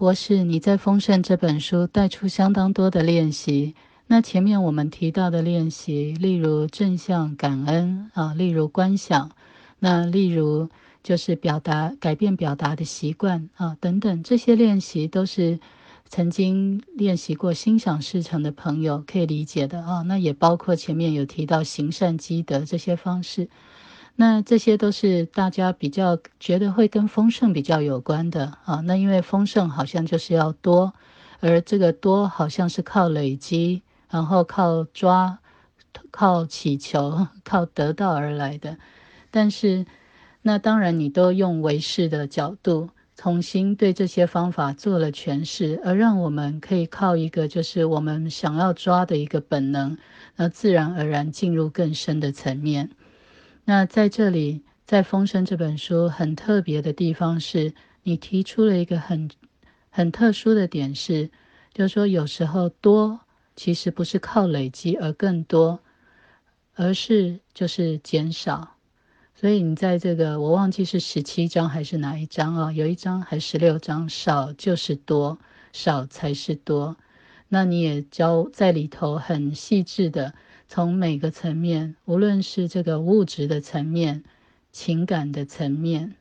博士，你在《丰盛》这本书带出相当多的练习。那前面我们提到的练习，例如正向感恩啊，例如观想，那例如就是表达改变表达的习惯啊，等等，这些练习都是曾经练习过心想事成的朋友可以理解的啊。那也包括前面有提到行善积德这些方式，那这些都是大家比较觉得会跟丰盛比较有关的啊。那因为丰盛好像就是要多，而这个多好像是靠累积。然后靠抓、靠祈求、靠得到而来的，但是那当然你都用唯识的角度重新对这些方法做了诠释，而让我们可以靠一个就是我们想要抓的一个本能，那自然而然进入更深的层面。那在这里，在《风声》这本书很特别的地方是，你提出了一个很很特殊的点是，就是说有时候多。其实不是靠累积而更多，而是就是减少。所以你在这个我忘记是十七章还是哪一章啊？有一章还十六章，少就是多，少才是多。那你也教在里头很细致的，从每个层面，无论是这个物质的层面、情感的层面，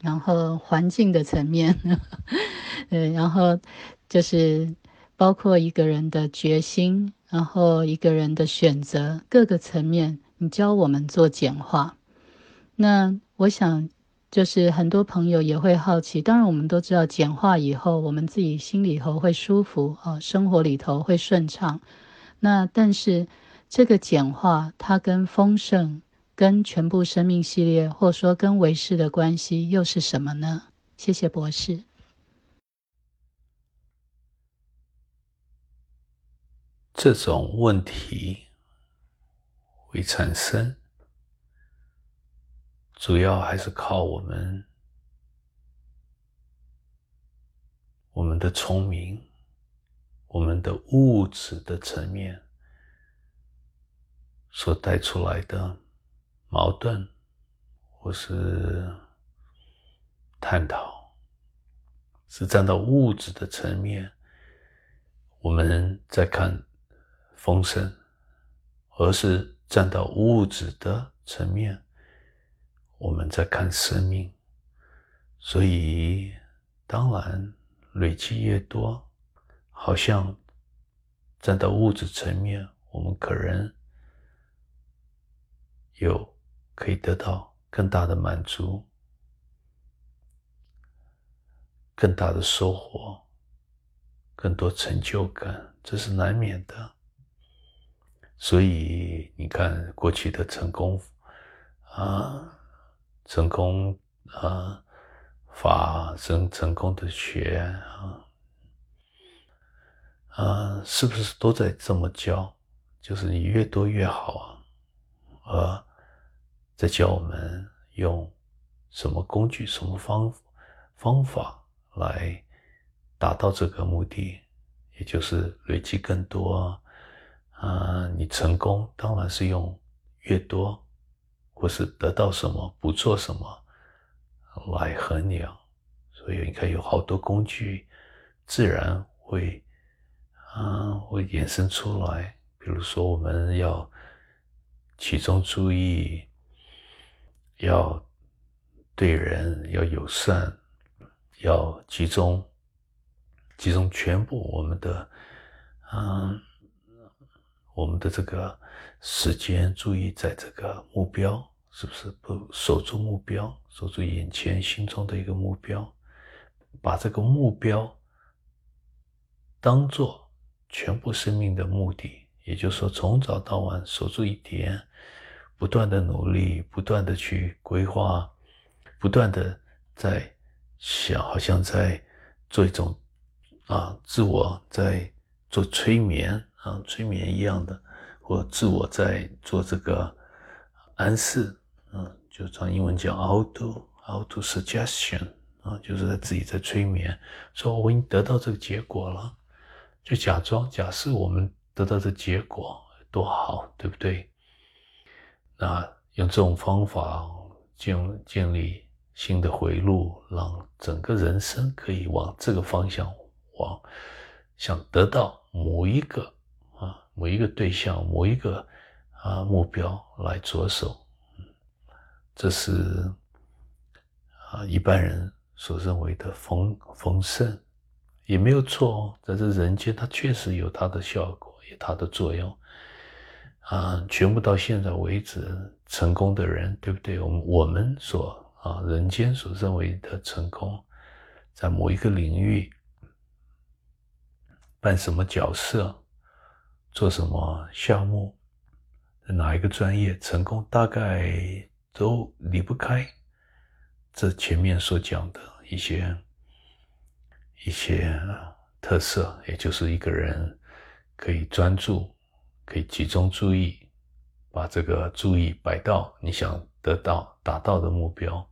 然后环境的层面，嗯，然后就是。包括一个人的决心，然后一个人的选择，各个层面，你教我们做简化。那我想，就是很多朋友也会好奇。当然，我们都知道简化以后，我们自己心里头会舒服啊，生活里头会顺畅。那但是这个简化，它跟丰盛、跟全部生命系列，或者说跟维世的关系又是什么呢？谢谢博士。这种问题会产生，主要还是靠我们我们的聪明，我们的物质的层面所带出来的矛盾，或是探讨，是站到物质的层面，我们在看。丰盛，而是站到物质的层面，我们在看生命。所以，当然累积越多，好像站到物质层面，我们可能有可以得到更大的满足、更大的收获、更多成就感，这是难免的。所以你看，过去的成功啊，成功啊，法生成功的学啊，啊，是不是都在这么教？就是你越多越好啊，和在教我们用什么工具、什么方方法来达到这个目的，也就是累积更多。啊，你成功当然是用越多，或是得到什么不做什么来衡量，所以你看有好多工具，自然会啊会衍生出来。比如说我们要其中注意，要对人要友善，要集中集中全部我们的嗯。我们的这个时间，注意在这个目标，是不是不守住目标，守住眼前心中的一个目标，把这个目标当做全部生命的目的，也就是说，从早到晚守住一点，不断的努力，不断的去规划，不断的在想，好像在做一种啊，自我在做催眠。啊，催眠一样的，或自我在做这个暗示，嗯，就从英文叫 auto auto suggestion，啊，就是在自己在催眠，说我已经得到这个结果了，就假装假设我们得到这结果多好，对不对？那用这种方法建建立新的回路，让整个人生可以往这个方向往，想得到某一个啊某一个对象某一个啊目标来着手，这是啊一般人所认为的丰丰盛，也没有错哦，在这人间它确实有它的效果，有它的作用。啊，全部到现在为止成功的人，对不对？我们我们所啊人间所认为的成功，在某一个领域扮什么角色，做什么项目，哪一个专业成功，大概都离不开这前面所讲的一些一些特色，也就是一个人可以专注。可以集中注意，把这个注意摆到你想得到、达到的目标。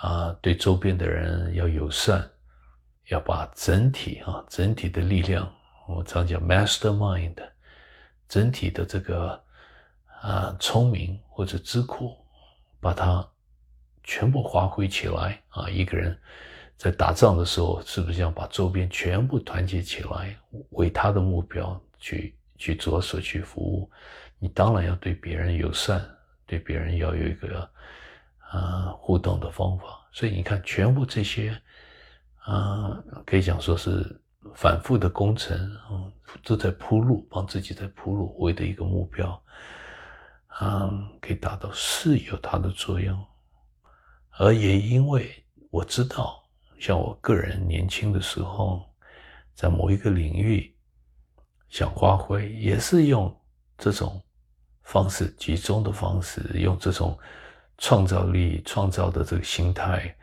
啊，对周边的人要友善，要把整体啊，整体的力量，我常讲 mastermind，整体的这个啊聪明或者智库，把它全部发挥起来啊。一个人在打仗的时候，是不是要把周边全部团结起来，为他的目标去？去着手去服务，你当然要对别人友善，对别人要有一个啊互动的方法。所以你看，全部这些啊，可以讲说是反复的工程，嗯，都在铺路，帮自己在铺路，为的一个目标，啊，可以达到是有它的作用。而也因为我知道，像我个人年轻的时候，在某一个领域。想发挥也是用这种方式，集中的方式，用这种创造力、创造的这个心态，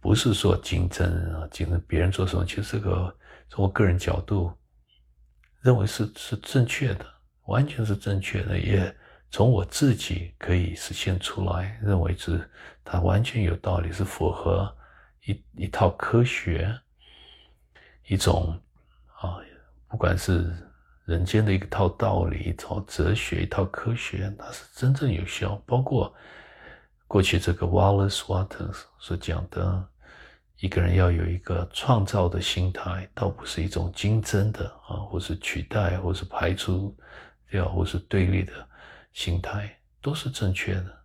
不是说竞争啊，竞争别人做什么。其实这个从我个人角度认为是是正确的，完全是正确的，也从我自己可以实现出来，认为是它完全有道理，是符合一一套科学，一种啊，不管是。人间的一套道理、一套哲学、一套科学，它是真正有效。包括过去这个 Wallace Waters 所讲的，一个人要有一个创造的心态，倒不是一种竞争的啊，或是取代，或是排除掉，或是对立的心态，都是正确的。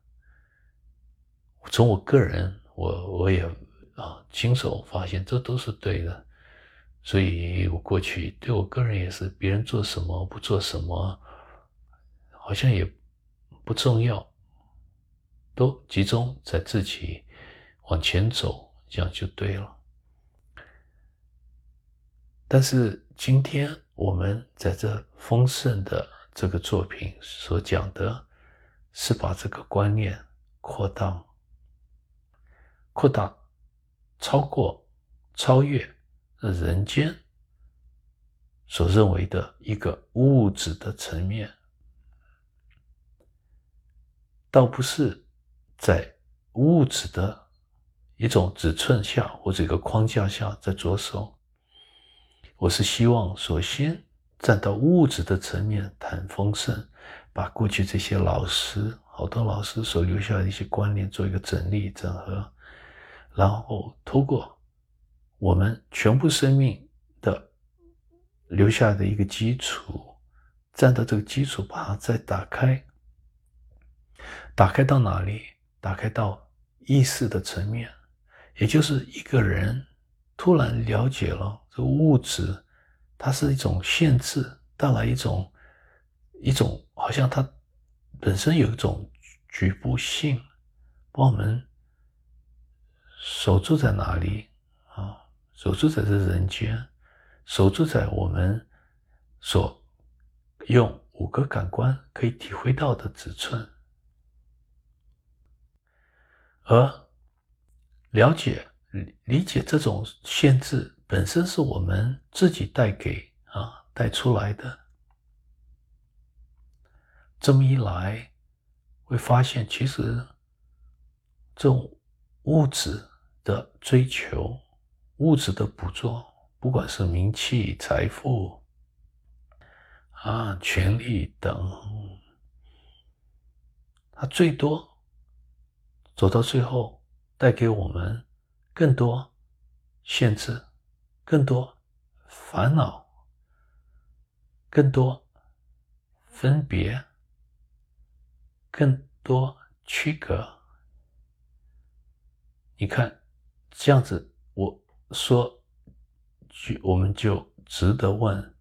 从我个人，我我也啊亲手发现，这都是对的。所以我过去对我个人也是，别人做什么不做什么，好像也不重要，都集中在自己往前走，这样就对了。但是今天我们在这丰盛的这个作品所讲的，是把这个观念扩大、扩大、超过、超越。人间所认为的一个物质的层面，倒不是在物质的一种尺寸下或者一个框架下在着手。我是希望首先站到物质的层面谈丰盛，把过去这些老师、好多老师所留下的一些观念做一个整理整合，然后通过。我们全部生命的留下的一个基础，站到这个基础，把它再打开，打开到哪里？打开到意识的层面，也就是一个人突然了解了这个物质，它是一种限制，带来一种一种好像它本身有一种局部性，把我们守住在哪里啊？守住在这人间，守住在我们所用五个感官可以体会到的尺寸，而了解、理解这种限制本身是我们自己带给啊带出来的。这么一来，会发现其实这种物质的追求。物质的捕捉，不管是名气、财富啊、权力等，它最多走到最后，带给我们更多限制、更多烦恼、更多分别、更多区隔。你看，这样子，我说，就我们就值得问：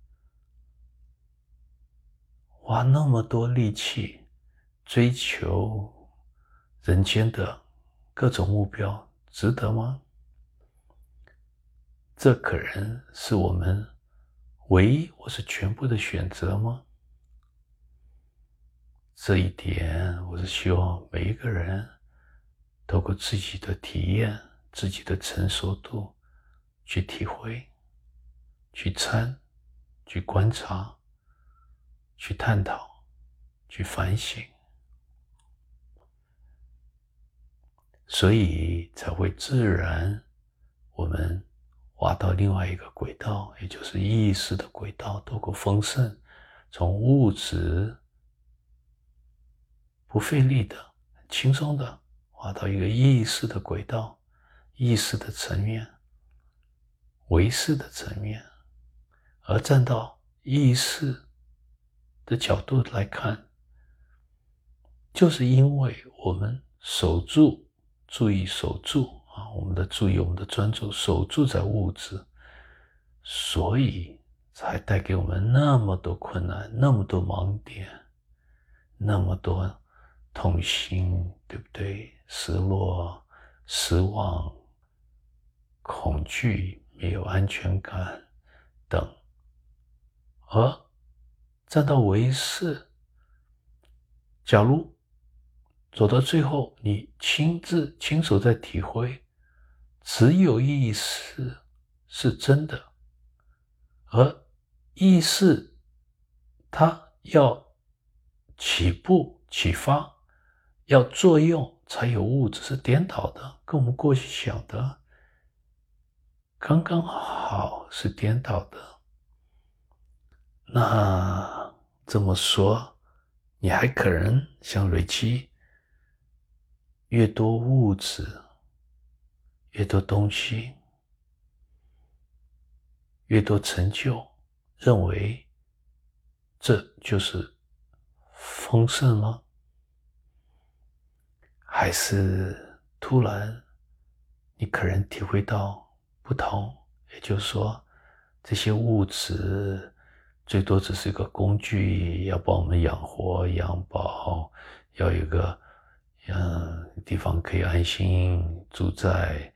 花那么多力气追求人间的各种目标，值得吗？这可能是我们唯一或是全部的选择吗？这一点，我是希望每一个人。透过自己的体验、自己的成熟度去体会、去参、去观察、去探讨、去反省，所以才会自然我们滑到另外一个轨道，也就是意识的轨道，透过丰盛，从物质不费力的、轻松的。滑到一个意识的轨道，意识的层面，唯识的层面，而站到意识的角度来看，就是因为我们守住、注意守住啊，我们的注意、我们的专注守住在物质，所以才带给我们那么多困难、那么多盲点、那么多痛心，对不对？失落、失望、恐惧、没有安全感等，而站到唯识，假如走到最后，你亲自亲手在体会，只有意识是真的，而意识它要起步、启发，要作用。才有物质是颠倒的，跟我们过去想的刚刚好是颠倒的。那这么说，你还可能像瑞奇，越多物质，越多东西，越多成就，认为这就是丰盛吗？还是突然，你可能体会到不同，也就是说，这些物质最多只是一个工具，要帮我们养活、养饱，要有个嗯地方可以安心住在，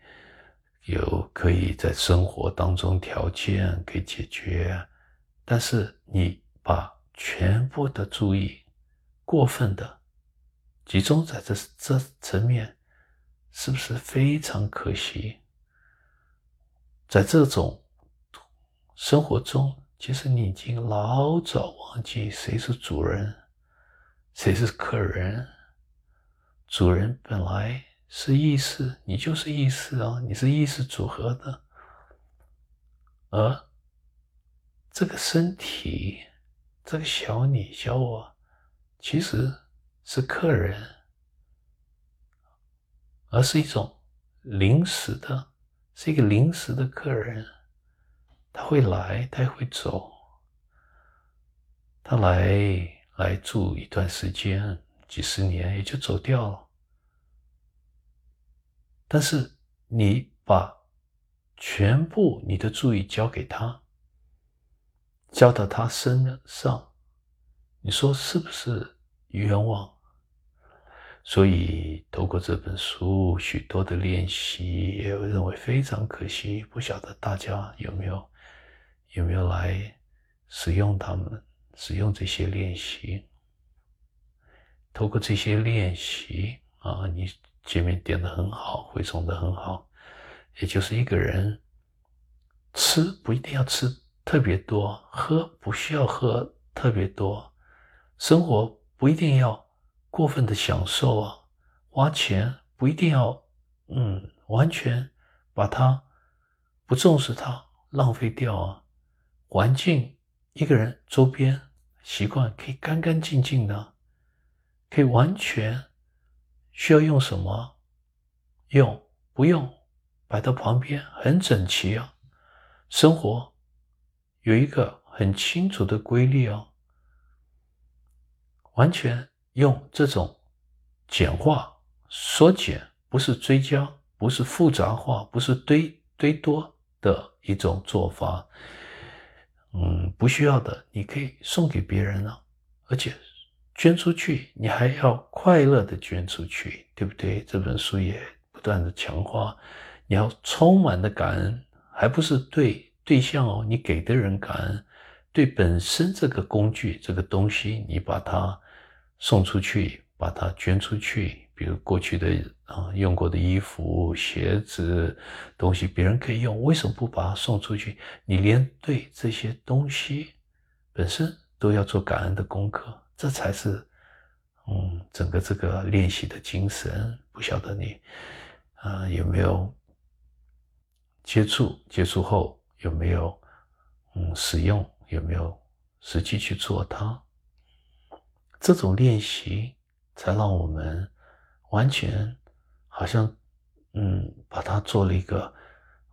有可以在生活当中条件可以解决。但是你把全部的注意过分的。集中在这这层面，是不是非常可惜？在这种生活中，其实你已经老早忘记谁是主人，谁是客人。主人本来是意识，你就是意识啊，你是意识组合的，而这个身体，这个小你、小我，其实。是客人，而是一种临时的，是一个临时的客人。他会来，他会走。他来来住一段时间，几十年也就走掉了。但是你把全部你的注意交给他，交到他身上，你说是不是冤枉？所以，透过这本书，许多的练习，也有认为非常可惜。不晓得大家有没有有没有来使用它们，使用这些练习。透过这些练习啊，你前面点的很好，回送的很好。也就是一个人吃不一定要吃特别多，喝不需要喝特别多，生活不一定要。过分的享受啊，花钱不一定要，嗯，完全把它不重视它，浪费掉啊。环境，一个人周边习惯可以干干净净的，可以完全需要用什么用不用摆到旁边，很整齐啊。生活有一个很清楚的规律啊，完全用这种简化、缩减，不是追加，不是复杂化，不是堆堆多的一种做法。嗯，不需要的你可以送给别人了，而且捐出去，你还要快乐的捐出去，对不对？这本书也不断的强化，你要充满的感恩，还不是对对象哦，你给的人感恩，对本身这个工具这个东西，你把它。送出去，把它捐出去。比如过去的啊用过的衣服、鞋子东西，别人可以用，为什么不把它送出去？你连对这些东西本身都要做感恩的功课，这才是嗯整个这个练习的精神。不晓得你啊有没有接触？接触后有没有嗯使用？有没有实际去做它？这种练习才让我们完全好像，嗯，把它做了一个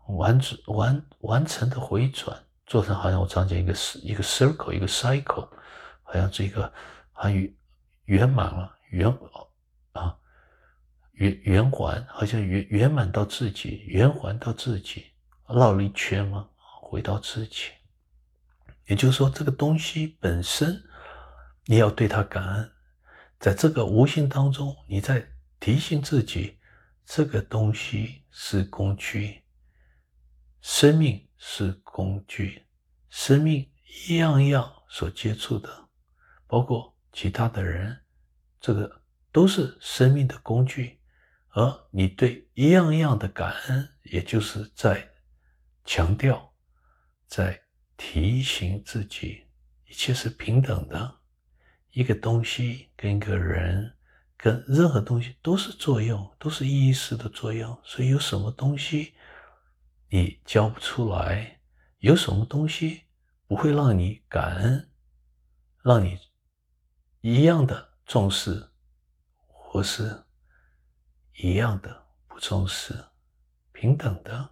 完完完成的回转，做成好像我常讲一个一个 circle 一个 cycle，好像这个还圆圆满了圆啊圆圆环，好像圆圆满到自己，圆环到自己，绕了一圈嘛，回到自己。也就是说，这个东西本身。你要对他感恩，在这个无形当中，你在提醒自己，这个东西是工具，生命是工具，生命一样一样所接触的，包括其他的人，这个都是生命的工具，而你对一样一样的感恩，也就是在强调，在提醒自己，一切是平等的。一个东西跟一个人，跟任何东西都是作用，都是意识的作用。所以有什么东西你教不出来，有什么东西不会让你感恩，让你一样的重视，或是一样的不重视，平等的。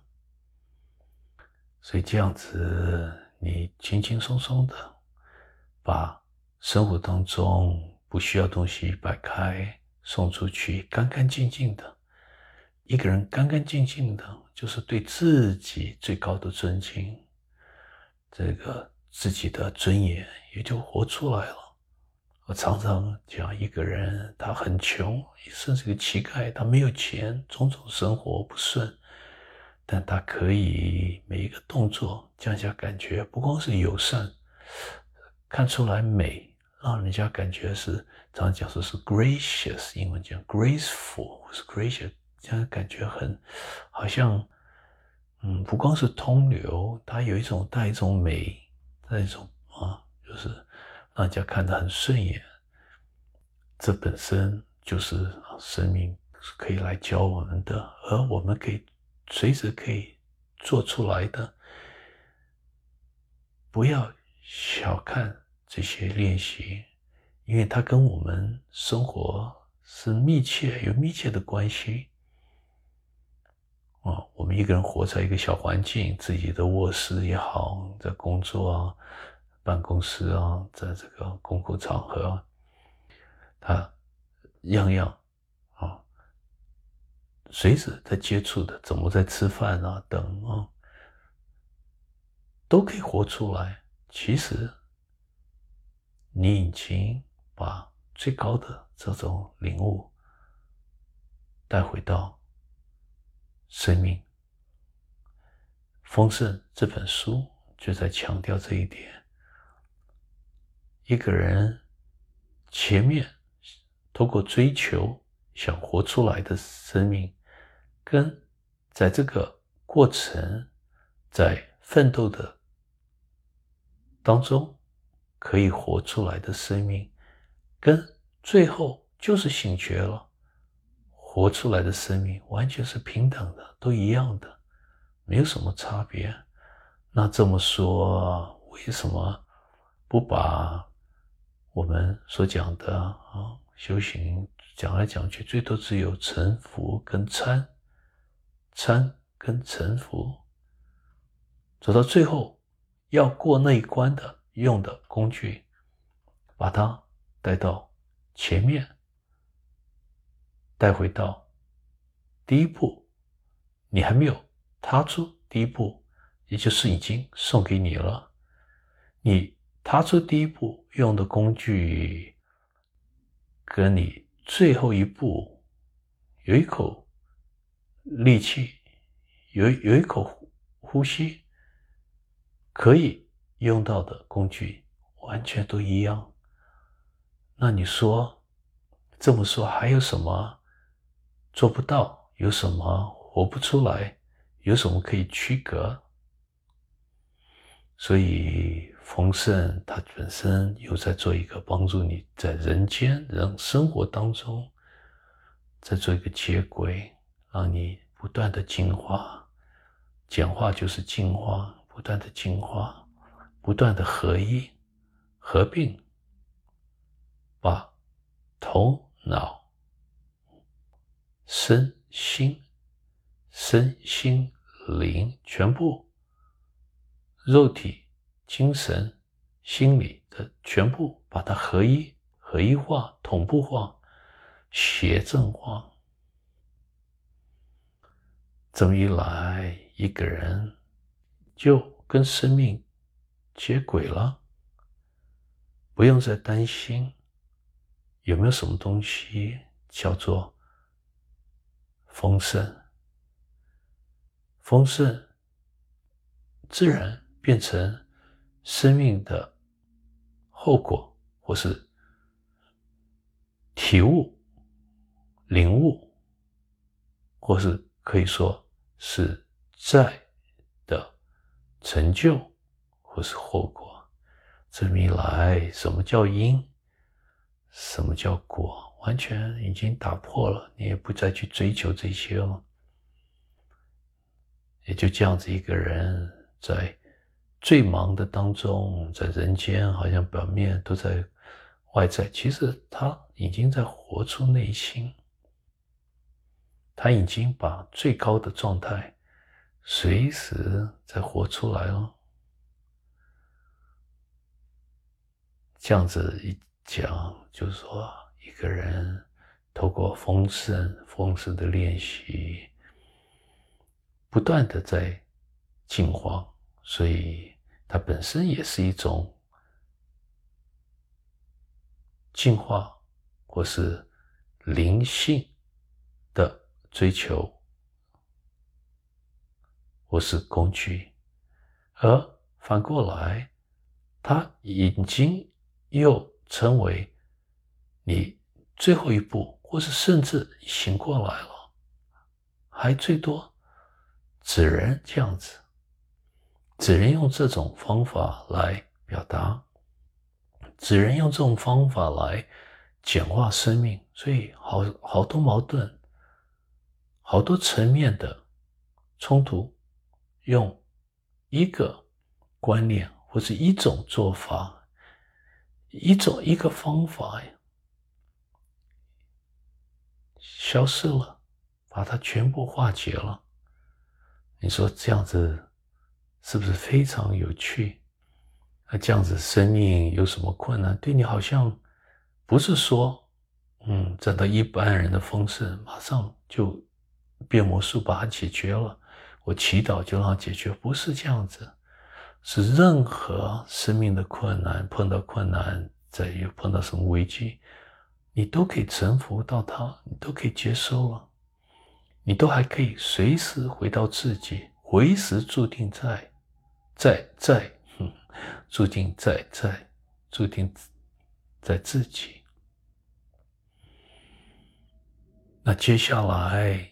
所以这样子，你轻轻松松的把。生活当中不需要东西摆开送出去，干干净净的一个人，干干净净的，就是对自己最高的尊敬，这个自己的尊严也就活出来了。我常常讲，一个人他很穷，甚至个乞丐，他没有钱，种种生活不顺，但他可以每一个动作降下感觉，不光是友善，看出来美。让人家感觉是，常常讲说是 gracious，英文讲 graceful，或是 gracious，这样感觉很，好像，嗯，不光是通流，它有一种带一种美，带一种啊，就是让人家看得很顺眼。这本身就是生命是可以来教我们的，而我们可以随时可以做出来的。不要小看。这些练习，因为它跟我们生活是密切有密切的关系。啊，我们一个人活在一个小环境，自己的卧室也好，在工作啊、办公室啊，在这个公共场合，他样样啊，随时在接触的，怎么在吃饭啊等啊，都可以活出来。其实。你已经把最高的这种领悟带回到生命丰盛这本书就在强调这一点。一个人前面通过追求想活出来的生命，跟在这个过程在奋斗的当中。可以活出来的生命，跟最后就是醒觉了，活出来的生命完全是平等的，都一样的，没有什么差别。那这么说，为什么不把我们所讲的啊修行讲来讲去，最多只有沉浮跟参参跟臣服，走到最后要过那一关的用的工具，把它带到前面，带回到第一步，你还没有踏出第一步，也就是已经送给你了，你踏出第一步用的工具，跟你最后一步有一口。力气有有一口呼吸可以用到的工具，完全都一样。那你说这么说还有什么做不到？有什么活不出来？有什么可以区隔？所以丰盛它本身又在做一个帮助你在人间人生活当中，在做一个接轨。让你不断的进化，简化就是进化，不断的进化，不断的合一、合并，把头脑、身心、身心灵全部，肉体、精神、心理的全部，把它合一、合一化、同步化、协正化。这么一来，一个人就跟生命接轨了，不用再担心有没有什么东西叫做丰盛，丰盛自然变成生命的后果，或是体悟、领悟，或是。可以说是在的成就，或是后果。这么一来，什么叫因？什么叫果？完全已经打破了，你也不再去追求这些了。也就这样子，一个人在最忙的当中，在人间，好像表面都在外在，其实他已经在活出内心。他已经把最高的状态随时在活出来了。这样子一讲，就是说，一个人透过丰盛、丰盛的练习，不断的在进化，所以它本身也是一种进化，或是灵性的。追求，或是工具，而反过来，它已经又成为你最后一步，或是甚至醒过来了，还最多只能这样子，只能用这种方法来表达，只能用这种方法来简化生命，所以好好多矛盾。好多层面的冲突，用一个观念或者一种做法，一种一个方法呀，消失了，把它全部化解了。你说这样子是不是非常有趣？那这样子生命有什么困难？对你好像不是说，嗯，站到一般人的方式，马上就。变魔术把它解决了，我祈祷就让它解决，不是这样子，是任何生命的困难，碰到困难，再有碰到什么危机，你都可以臣服到它，你都可以接收了，你都还可以随时回到自己，随时注定在，在在，注定在在，注定在自己。那接下来。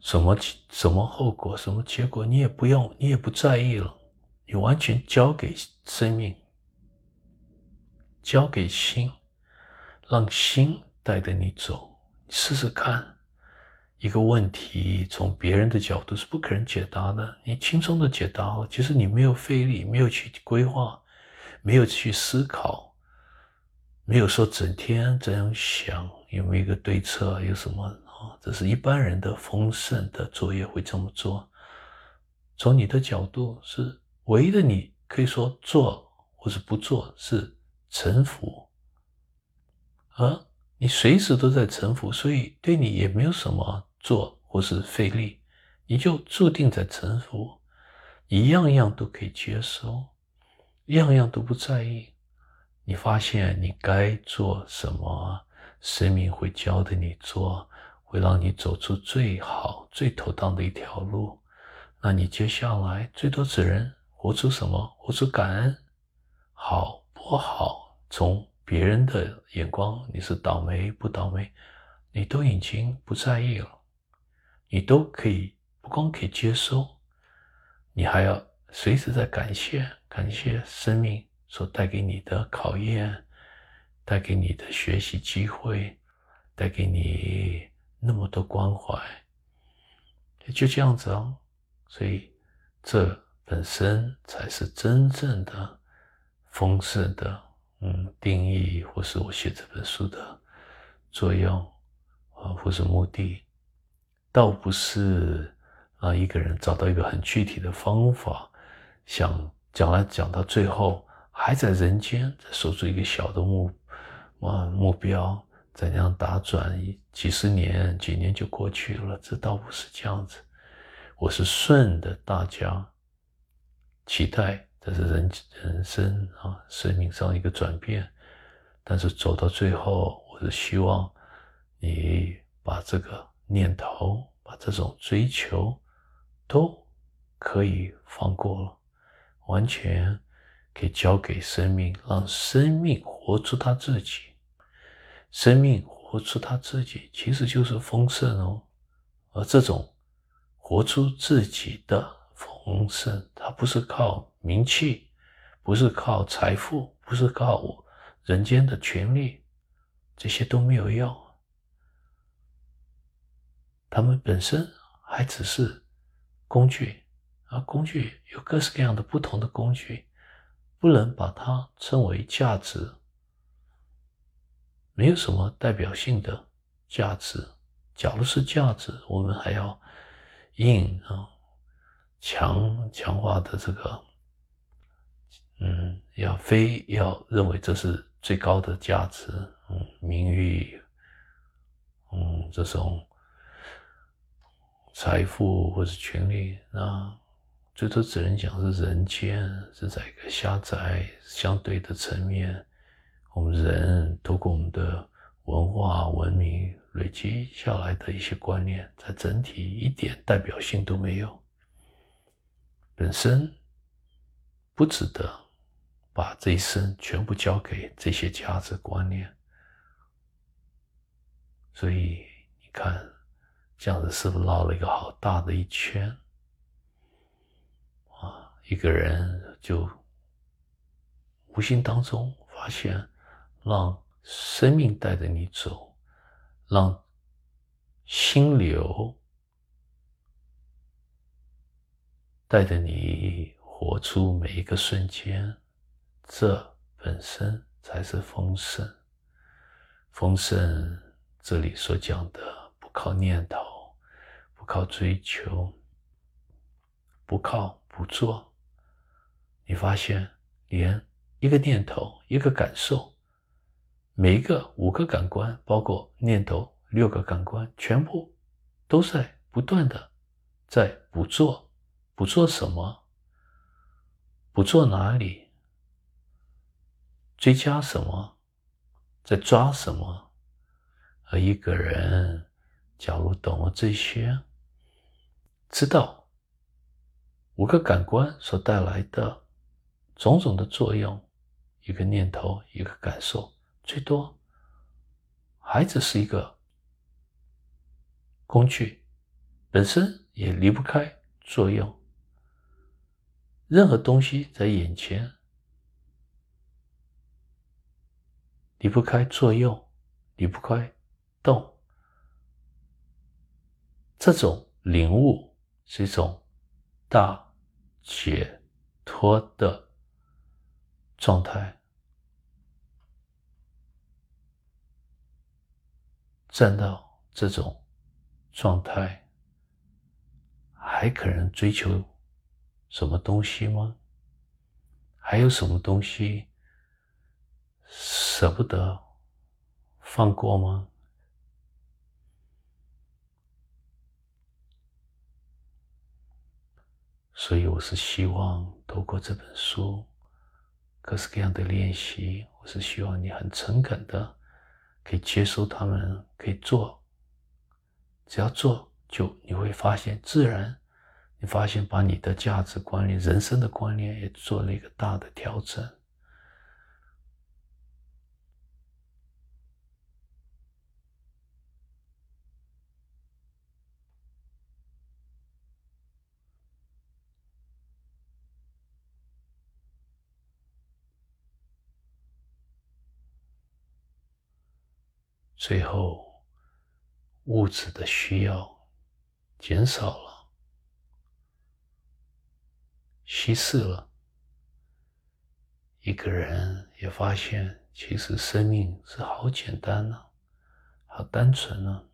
什么什么后果，什么结果，你也不用，你也不在意了，你完全交给生命，交给心，让心带着你走。试试看，一个问题从别人的角度是不可能解答的，你轻松的解答其实你没有费力，没有去规划，没有去思考，没有说整天这样想，有没有一个对策，有什么？啊，这是一般人的丰盛的作业会这么做。从你的角度是唯一的，你可以说做或是不做是臣服，而你随时都在臣服，所以对你也没有什么做或是费力，你就注定在臣服，一样样都可以接受，样样都不在意。你发现你该做什么？生命会教的你做，会让你走出最好、最妥当的一条路。那你接下来最多只能活出什么？活出感恩，好不好？从别人的眼光，你是倒霉不倒霉，你都已经不在意了。你都可以不光可以接受，你还要随时在感谢，感谢生命所带给你的考验。带给你的学习机会，带给你那么多关怀，就这样子哦。所以，这本身才是真正的丰盛的，嗯，定义或是我写这本书的作用啊，或是目的，倒不是啊一个人找到一个很具体的方法，想讲来讲到最后还在人间在守住一个小的目。啊，目标怎样打转？几十年、几年就过去了，这倒不是这样子。我是顺着大家期待，这是人人生啊，生命上一个转变。但是走到最后，我是希望你把这个念头、把这种追求都可以放过了，完全可以交给生命，让生命活出他自己。生命活出他自己，其实就是丰盛哦。而这种活出自己的丰盛，它不是靠名气，不是靠财富，不是靠人间的权利，这些都没有用。他们本身还只是工具，而工具有各式各样的不同的工具，不能把它称为价值。没有什么代表性的价值。假如是价值，我们还要硬啊强强化的这个，嗯，要非要认为这是最高的价值，嗯，名誉，嗯，这种财富或者权利，那最多只能讲是人间是在一个狭窄相对的层面。我们人通过我们的文化文明累积下来的一些观念，在整体一点代表性都没有，本身不值得把这一生全部交给这些价值观念。所以你看，这样子是不是绕了一个好大的一圈？啊，一个人就无形当中发现。让生命带着你走，让心流带着你活出每一个瞬间，这本身才是丰盛。丰盛这里所讲的，不靠念头，不靠追求，不靠不做，你发现连一个念头，一个感受。每一个五个感官，包括念头六个感官，全部都在不断的在不做，不做什么？不做哪里？追加什么？在抓什么？而一个人，假如懂了这些，知道五个感官所带来的种种的作用，一个念头，一个感受。最多，孩子是一个工具，本身也离不开作用。任何东西在眼前，离不开作用，离不开动。这种领悟是一种大解脱的状态。站到这种状态，还可能追求什么东西吗？还有什么东西舍不得放过吗？所以，我是希望透过这本书，各式各样的练习，我是希望你很诚恳的可以接受他们，可以做。只要做，就你会发现，自然发现把你的价值观念、人生的观念也做了一个大的调整。最后，物质的需要减少了，稀释了。一个人也发现，其实生命是好简单呢，好单纯呢。